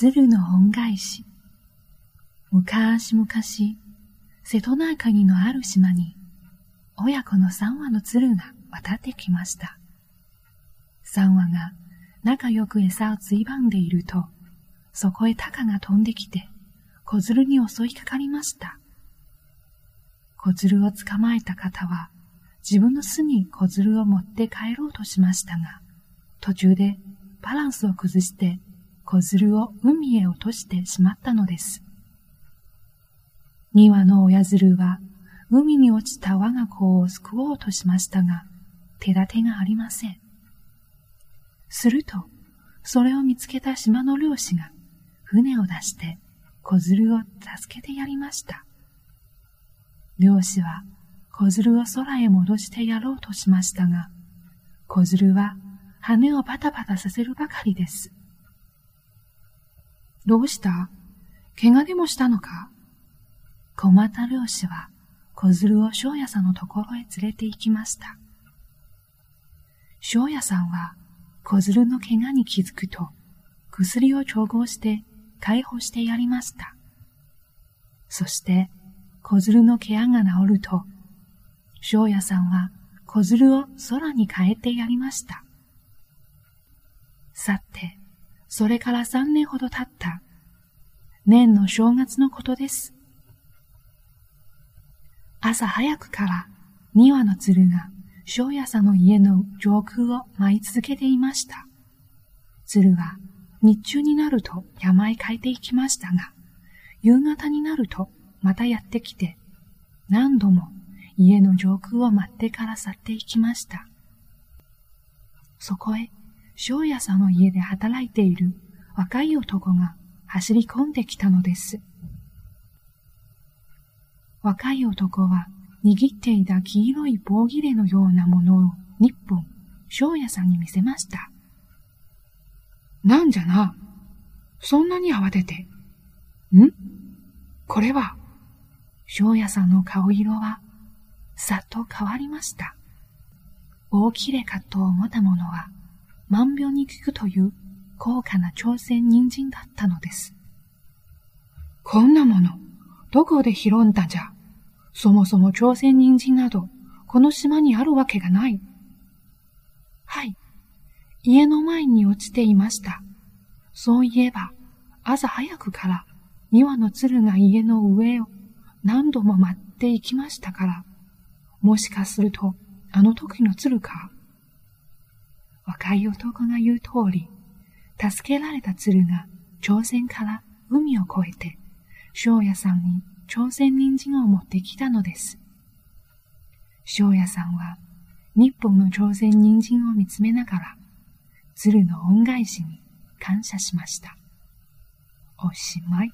鶴の恩返し。昔々、瀬戸内海のある島に、親子の三羽の鶴が渡ってきました。三羽が仲良く餌をついばんでいると、そこへ鷹が飛んできて、小鶴に襲いかかりました。小鶴を捕まえた方は、自分の巣に小鶴を持って帰ろうとしましたが、途中でバランスを崩して小鶴を海へ落としてしまったのです。二羽の親鶴は海に落ちた我が子を救おうとしましたが、手立てがありません。すると、それを見つけた島の漁師が船を出して小鶴を助けてやりました。漁師は小鶴を空へ戻してやろうとしましたが、小鶴は羽をバタバタさせるばかりです。どうした？怪我でもしたのか？困った漁師は小鶴を庄屋さんのところへ連れて行きました。庄屋さんは小鶴の怪我に気づくと薬を調合して解放してやりました。そして小鶴の怪我が治ると庄屋さんは小鶴を空に変えてやりました。さて、それから三年ほど経った、年の正月のことです。朝早くから二羽の鶴が庄屋さんの家の上空を舞い続けていました。鶴は日中になると山へ帰っていきましたが、夕方になるとまたやってきて、何度も家の上空を待ってから去っていきました。そこへ庄屋さんの家で働いている若い男が走り込んできたのです。若い男は握っていた黄色い棒切れのようなものを日本、庄屋さんに見せました。なんじゃな。そんなに慌てて。ん？これは。庄屋さんの顔色は、さっと変わりました。大きれかと思ったものは、万病に効くという高価な朝鮮人参だったのです。こんなもの、どこで拾んだんじゃ。そもそも朝鮮人参など、この島にあるわけがない。はい。家の前に落ちていました。そういえば、朝早くから庭の鶴が家の上を何度も待っていきましたから、もしかするとあの時の鶴か。若い男が言う通り、助けられた鶴が朝鮮から海を越えて、庄屋さんに朝鮮人参を持ってきたのです。庄屋さんは日本の朝鮮人参を見つめながら、鶴の恩返しに感謝しました。おしまい。